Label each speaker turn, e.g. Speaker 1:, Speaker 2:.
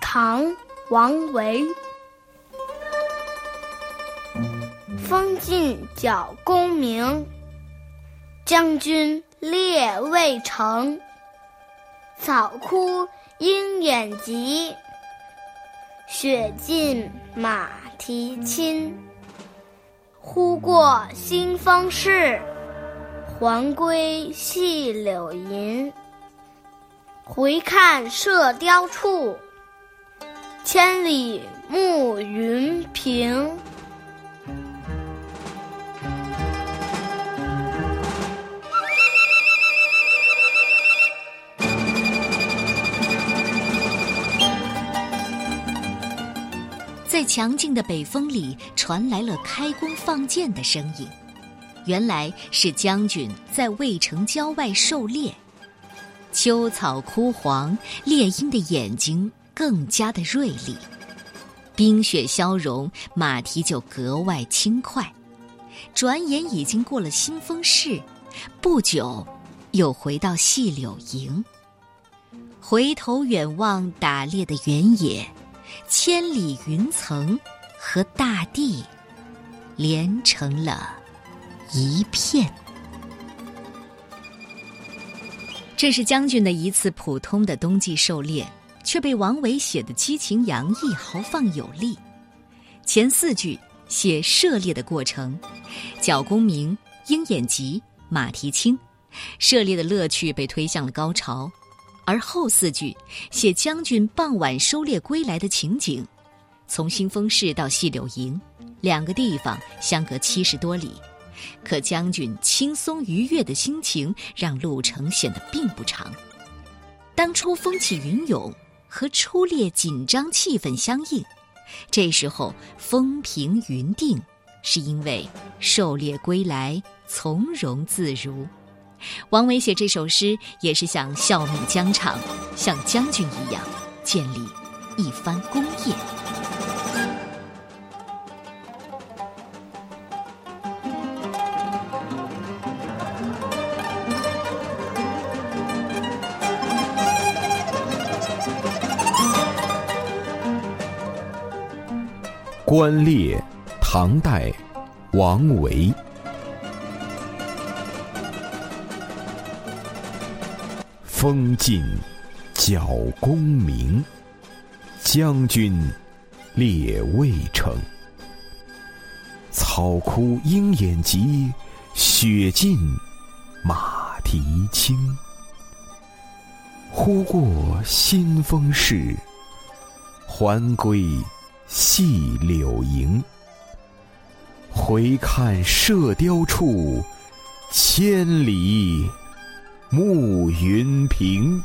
Speaker 1: 唐·王维。风劲角弓鸣，将军列渭城。草枯鹰眼疾，雪尽马蹄轻。忽过新丰市，还归细柳营。回看射雕处，千里暮云平。
Speaker 2: 在强劲的北风里，传来了开弓放箭的声音。原来是将军在渭城郊外狩猎。秋草枯黄，猎鹰的眼睛更加的锐利。冰雪消融，马蹄就格外轻快。转眼已经过了新丰市，不久，又回到细柳营。回头远望打猎的原野，千里云层和大地连成了一片。这是将军的一次普通的冬季狩猎，却被王维写的激情洋溢、豪放有力。前四句写射猎的过程，角弓鸣，鹰眼疾，马蹄轻，射猎的乐趣被推向了高潮；而后四句写将军傍晚收猎归来的情景，从新丰市到细柳营，两个地方相隔七十多里。可将军轻松愉悦的心情，让路程显得并不长。当初风起云涌，和初猎紧张气氛相应。这时候风平云定，是因为狩猎归来从容自如。王维写这首诗，也是想效命疆场，像将军一样建立一番功业。
Speaker 3: 观猎，唐代，王维。风劲，角弓鸣，将军猎渭城。草枯鹰眼疾，雪尽马蹄轻。忽过新丰市，还归。细柳营，回看射雕处，千里暮云平。